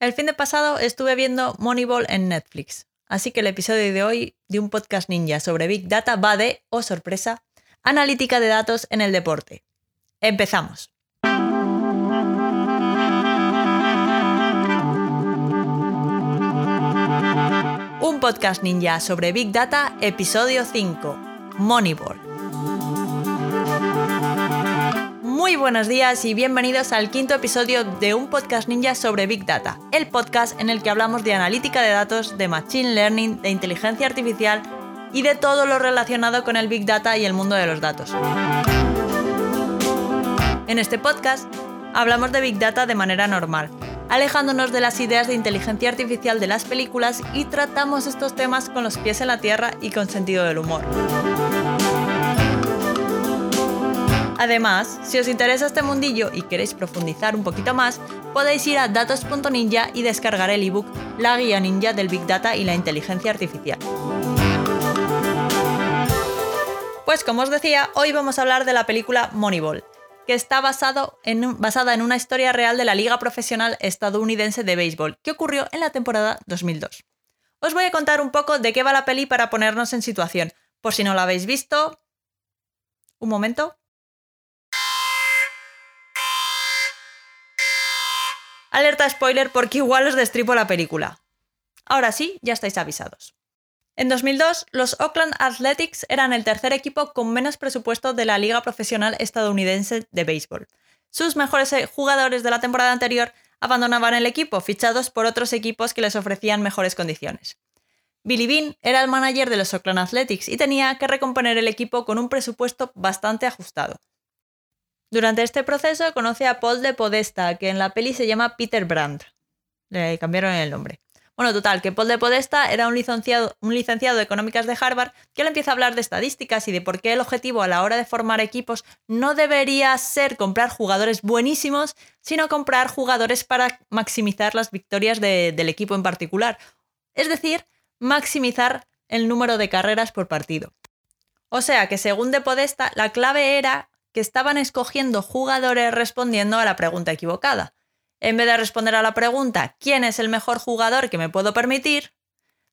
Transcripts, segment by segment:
El fin de pasado estuve viendo Moneyball en Netflix, así que el episodio de hoy de un podcast ninja sobre Big Data va de, oh sorpresa, analítica de datos en el deporte. Empezamos. Un podcast ninja sobre Big Data, episodio 5, Moneyball. Buenos días y bienvenidos al quinto episodio de un podcast ninja sobre Big Data, el podcast en el que hablamos de analítica de datos, de machine learning, de inteligencia artificial y de todo lo relacionado con el Big Data y el mundo de los datos. En este podcast hablamos de Big Data de manera normal, alejándonos de las ideas de inteligencia artificial de las películas y tratamos estos temas con los pies en la tierra y con sentido del humor. Además, si os interesa este mundillo y queréis profundizar un poquito más, podéis ir a datos.ninja y descargar el ebook La guía ninja del Big Data y la inteligencia artificial. Pues como os decía, hoy vamos a hablar de la película Moneyball, que está basada en una historia real de la Liga Profesional Estadounidense de Béisbol, que ocurrió en la temporada 2002. Os voy a contar un poco de qué va la peli para ponernos en situación. Por si no la habéis visto... Un momento. Alerta spoiler porque igual os destripo la película. Ahora sí, ya estáis avisados. En 2002, los Oakland Athletics eran el tercer equipo con menos presupuesto de la Liga Profesional Estadounidense de Béisbol. Sus mejores eh, jugadores de la temporada anterior abandonaban el equipo, fichados por otros equipos que les ofrecían mejores condiciones. Billy Bean era el manager de los Oakland Athletics y tenía que recomponer el equipo con un presupuesto bastante ajustado. Durante este proceso conoce a Paul de Podesta, que en la peli se llama Peter Brandt. Le cambiaron el nombre. Bueno, total, que Paul de Podesta era un licenciado, un licenciado de económicas de Harvard que le empieza a hablar de estadísticas y de por qué el objetivo a la hora de formar equipos no debería ser comprar jugadores buenísimos, sino comprar jugadores para maximizar las victorias del equipo en particular. Es decir, maximizar el número de carreras por partido. O sea que según De Podesta, la clave era que estaban escogiendo jugadores respondiendo a la pregunta equivocada. En vez de responder a la pregunta ¿quién es el mejor jugador que me puedo permitir?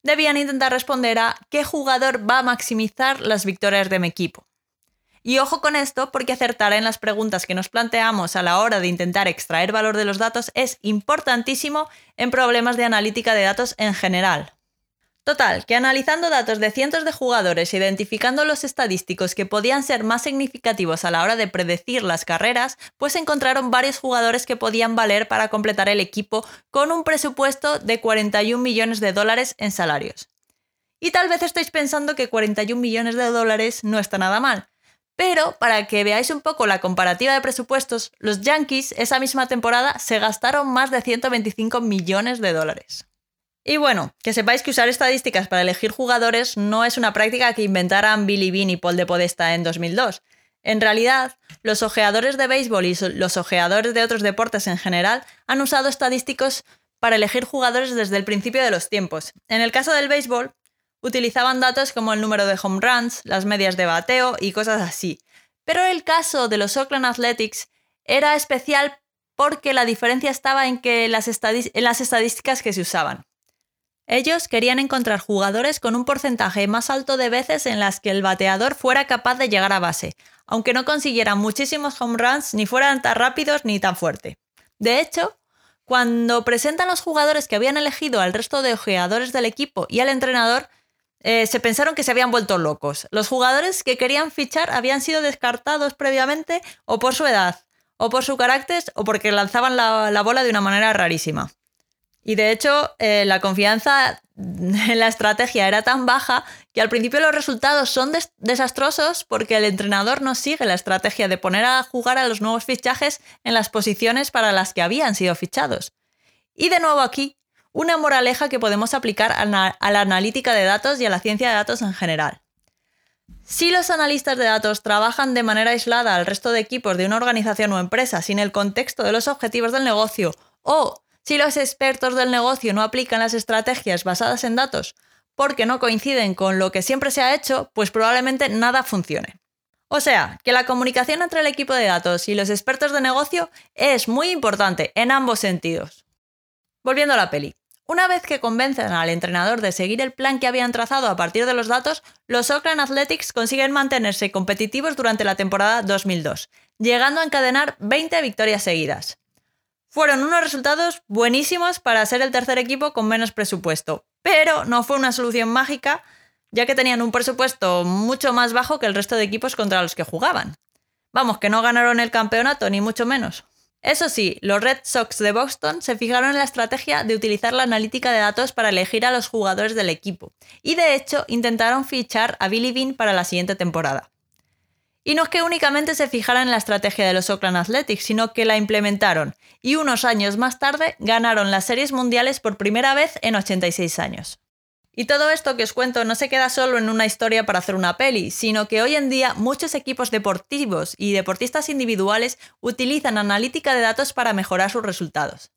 Debían intentar responder a ¿qué jugador va a maximizar las victorias de mi equipo? Y ojo con esto porque acertar en las preguntas que nos planteamos a la hora de intentar extraer valor de los datos es importantísimo en problemas de analítica de datos en general. Total, que analizando datos de cientos de jugadores e identificando los estadísticos que podían ser más significativos a la hora de predecir las carreras, pues encontraron varios jugadores que podían valer para completar el equipo con un presupuesto de 41 millones de dólares en salarios. Y tal vez estéis pensando que 41 millones de dólares no está nada mal. Pero para que veáis un poco la comparativa de presupuestos, los Yankees esa misma temporada se gastaron más de 125 millones de dólares. Y bueno, que sepáis que usar estadísticas para elegir jugadores no es una práctica que inventaran Billy Bean y Paul de Podesta en 2002. En realidad, los ojeadores de béisbol y los ojeadores de otros deportes en general han usado estadísticos para elegir jugadores desde el principio de los tiempos. En el caso del béisbol, utilizaban datos como el número de home runs, las medias de bateo y cosas así. Pero el caso de los Oakland Athletics era especial porque la diferencia estaba en, que en las estadísticas que se usaban. Ellos querían encontrar jugadores con un porcentaje más alto de veces en las que el bateador fuera capaz de llegar a base, aunque no consiguieran muchísimos home runs ni fueran tan rápidos ni tan fuerte. De hecho, cuando presentan los jugadores que habían elegido al resto de jugadores del equipo y al entrenador, eh, se pensaron que se habían vuelto locos. Los jugadores que querían fichar habían sido descartados previamente o por su edad, o por su carácter, o porque lanzaban la bola de una manera rarísima. Y de hecho, eh, la confianza en la estrategia era tan baja que al principio los resultados son desastrosos porque el entrenador no sigue la estrategia de poner a jugar a los nuevos fichajes en las posiciones para las que habían sido fichados. Y de nuevo aquí, una moraleja que podemos aplicar a la analítica de datos y a la ciencia de datos en general. Si los analistas de datos trabajan de manera aislada al resto de equipos de una organización o empresa sin el contexto de los objetivos del negocio o si los expertos del negocio no aplican las estrategias basadas en datos porque no coinciden con lo que siempre se ha hecho, pues probablemente nada funcione. O sea, que la comunicación entre el equipo de datos y los expertos de negocio es muy importante en ambos sentidos. Volviendo a la peli. Una vez que convencen al entrenador de seguir el plan que habían trazado a partir de los datos, los Oakland Athletics consiguen mantenerse competitivos durante la temporada 2002, llegando a encadenar 20 victorias seguidas. Fueron unos resultados buenísimos para ser el tercer equipo con menos presupuesto, pero no fue una solución mágica, ya que tenían un presupuesto mucho más bajo que el resto de equipos contra los que jugaban. Vamos, que no ganaron el campeonato, ni mucho menos. Eso sí, los Red Sox de Boston se fijaron en la estrategia de utilizar la analítica de datos para elegir a los jugadores del equipo, y de hecho intentaron fichar a Billy Bean para la siguiente temporada. Y no es que únicamente se fijaran en la estrategia de los Oakland Athletics, sino que la implementaron, y unos años más tarde ganaron las series mundiales por primera vez en 86 años. Y todo esto que os cuento no se queda solo en una historia para hacer una peli, sino que hoy en día muchos equipos deportivos y deportistas individuales utilizan analítica de datos para mejorar sus resultados.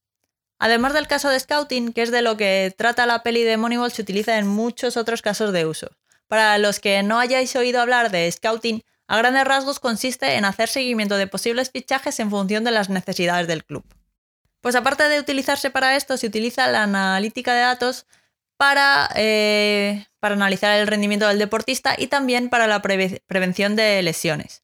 Además del caso de Scouting, que es de lo que trata la peli de Moneyball, se utiliza en muchos otros casos de uso. Para los que no hayáis oído hablar de Scouting, a grandes rasgos consiste en hacer seguimiento de posibles fichajes en función de las necesidades del club. Pues aparte de utilizarse para esto, se utiliza la analítica de datos para, eh, para analizar el rendimiento del deportista y también para la prevención de lesiones.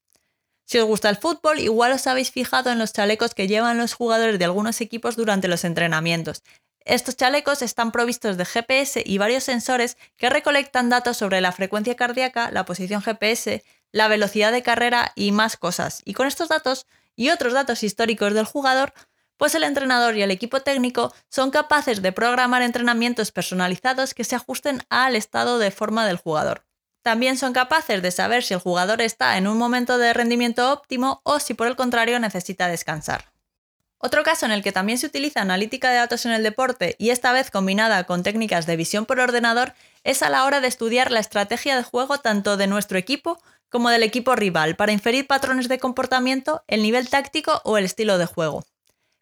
Si os gusta el fútbol, igual os habéis fijado en los chalecos que llevan los jugadores de algunos equipos durante los entrenamientos. Estos chalecos están provistos de GPS y varios sensores que recolectan datos sobre la frecuencia cardíaca, la posición GPS, la velocidad de carrera y más cosas. Y con estos datos y otros datos históricos del jugador pues el entrenador y el equipo técnico son capaces de programar entrenamientos personalizados que se ajusten al estado de forma del jugador. También son capaces de saber si el jugador está en un momento de rendimiento óptimo o si por el contrario necesita descansar. Otro caso en el que también se utiliza analítica de datos en el deporte y esta vez combinada con técnicas de visión por ordenador es a la hora de estudiar la estrategia de juego tanto de nuestro equipo como del equipo rival para inferir patrones de comportamiento, el nivel táctico o el estilo de juego.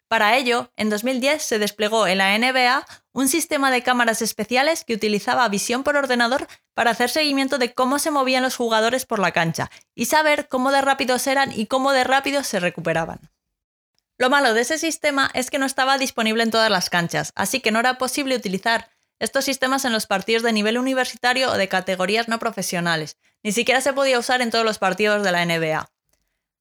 Para ello, en 2010 se desplegó en la NBA un sistema de cámaras especiales que utilizaba visión por ordenador para hacer seguimiento de cómo se movían los jugadores por la cancha y saber cómo de rápidos eran y cómo de rápido se recuperaban. Lo malo de ese sistema es que no estaba disponible en todas las canchas, así que no era posible utilizar estos sistemas en los partidos de nivel universitario o de categorías no profesionales, ni siquiera se podía usar en todos los partidos de la NBA.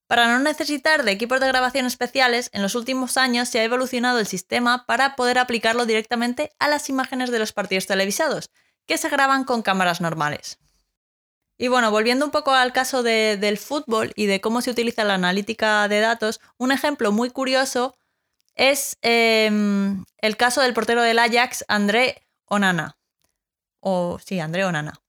Para no necesitar de equipos de grabación especiales, en los últimos años se ha evolucionado el sistema para poder aplicarlo directamente a las imágenes de los partidos televisados, que se graban con cámaras normales. Y bueno, volviendo un poco al caso del fútbol y de cómo se utiliza la analítica de datos, un ejemplo muy curioso es em, el caso del portero del Ajax, André Onana. O sí, André Onana.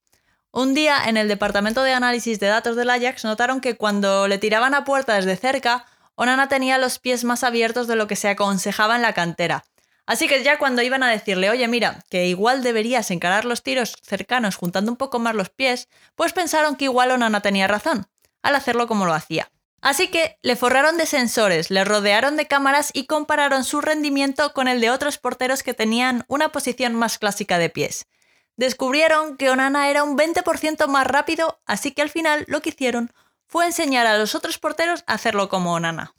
Un día en el departamento de análisis de datos del Ajax notaron que cuando le tiraban a puerta desde cerca, Onana tenía los pies más abiertos de lo que se aconsejaba en la cantera. Así que ya cuando iban a decirle, oye, mira, que igual deberías encarar los tiros cercanos juntando un poco más los pies, pues pensaron que igual Onana tenía razón, al hacerlo como lo hacía. Así que le forraron de sensores, le rodearon de cámaras y compararon su rendimiento con el de otros porteros que tenían una posición más clásica de pies descubrieron que Onana era un 20% más rápido, así que al final lo que hicieron fue enseñar a los otros porteros a hacerlo como Onana.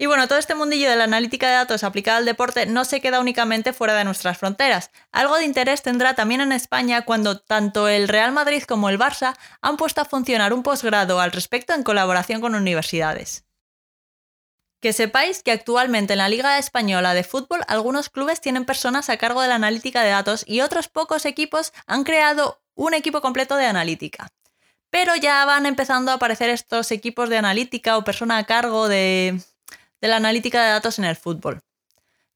Y bueno, todo este mundillo de la analítica de datos aplicada al deporte no se queda únicamente fuera de nuestras fronteras. Algo de interés tendrá también en España cuando tanto el Real Madrid como el Barça han puesto a funcionar un posgrado al respecto en colaboración con universidades. Que sepáis que actualmente en la Liga Española de Fútbol algunos clubes tienen personas a cargo de la analítica de datos y otros pocos equipos han creado un equipo completo de analítica. Pero ya van empezando a aparecer estos equipos de analítica o persona a cargo de, la analítica de datos en el fútbol.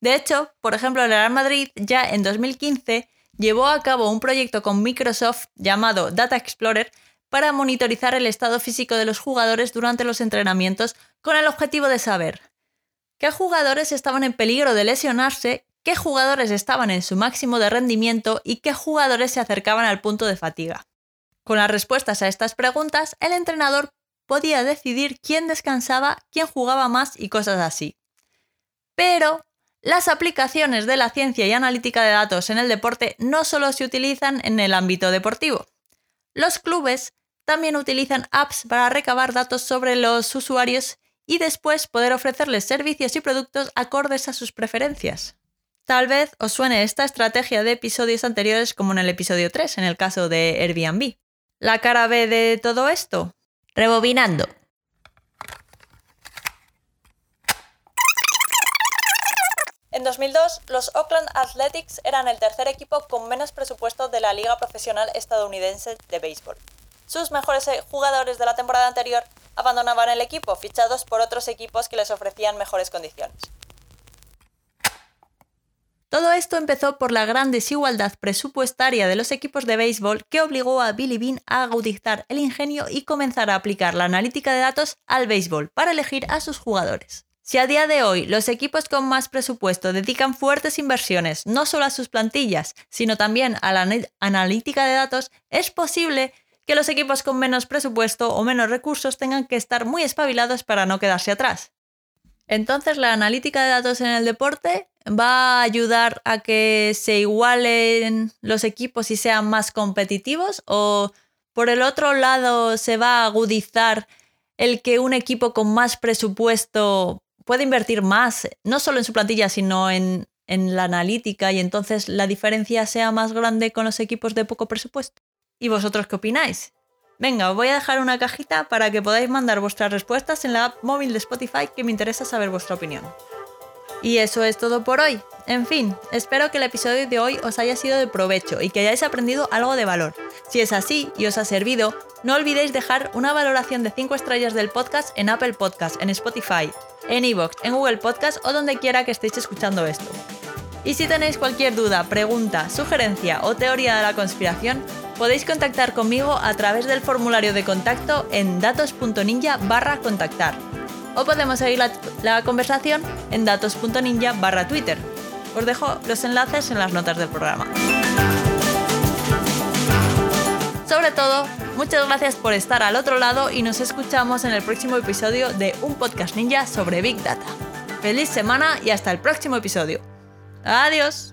De hecho, por ejemplo, el Real Madrid ya en 2015 llevó a cabo un proyecto con Microsoft llamado Data Explorer para monitorizar el estado físico de los jugadores durante los entrenamientos con el objetivo de saber qué jugadores estaban en peligro de lesionarse, qué jugadores estaban en su máximo de rendimiento y qué jugadores se acercaban al punto de fatiga. Con las respuestas a estas preguntas, el entrenador podía decidir quién descansaba, quién jugaba más y cosas así. Pero las aplicaciones de la ciencia y analítica de datos en el deporte no solo se utilizan en el ámbito deportivo. Los clubes también utilizan apps para recabar datos sobre los usuarios y después poder ofrecerles servicios y productos acordes a sus preferencias. Tal vez os suene esta estrategia de episodios anteriores como en el episodio 3, en el caso de Airbnb. La cara B de todo esto. Rebobinando. En 2002, los Oakland Athletics eran el tercer equipo con menos presupuesto de la Liga Profesional Estadounidense de Béisbol. Sus mejores eh, jugadores de la temporada anterior abandonaban el equipo, fichados por otros equipos que les ofrecían mejores condiciones. Todo esto empezó por la gran desigualdad presupuestaria de los equipos de béisbol que obligó a Billy Bean a agudizar el ingenio y comenzar a aplicar la analítica de datos al béisbol para elegir a sus jugadores. Si a día de hoy los equipos con más presupuesto dedican fuertes inversiones no solo a sus plantillas, sino también a la analítica de datos, es posible que los equipos con menos presupuesto o menos recursos tengan que estar muy espabilados para no quedarse atrás. Entonces, la analítica de datos en el deporte va a ayudar a que se igualen los equipos y sean más competitivos o por el otro lado se va a agudizar el que un equipo con más presupuesto puede invertir más, no solo en su plantilla, sino en, en la analítica y entonces la diferencia sea más grande con los equipos de poco presupuesto. ¿Y vosotros qué opináis? Venga, os voy a dejar una cajita para que podáis mandar vuestras respuestas en la app móvil de Spotify que me interesa saber vuestra opinión. Y eso es todo por hoy. En fin, espero que el episodio de hoy os haya sido de provecho y que hayáis aprendido algo de valor. Si es así y os ha servido, no olvidéis dejar una valoración de 5 estrellas del podcast en Apple Podcast, en Spotify, en Evox, en Google Podcast o donde quiera que estéis escuchando esto. Y si tenéis cualquier duda, pregunta, sugerencia o teoría de la conspiración, podéis contactar conmigo a través del formulario de contacto en datos.ninja barra contactar. O podemos seguir la, conversación en datos.ninja barra Twitter. Os dejo los enlaces en las notas del programa. Sobre todo, muchas gracias por estar al otro lado y nos escuchamos en el próximo episodio de Un Podcast Ninja sobre Big Data. Feliz semana y hasta el próximo episodio. Adiós.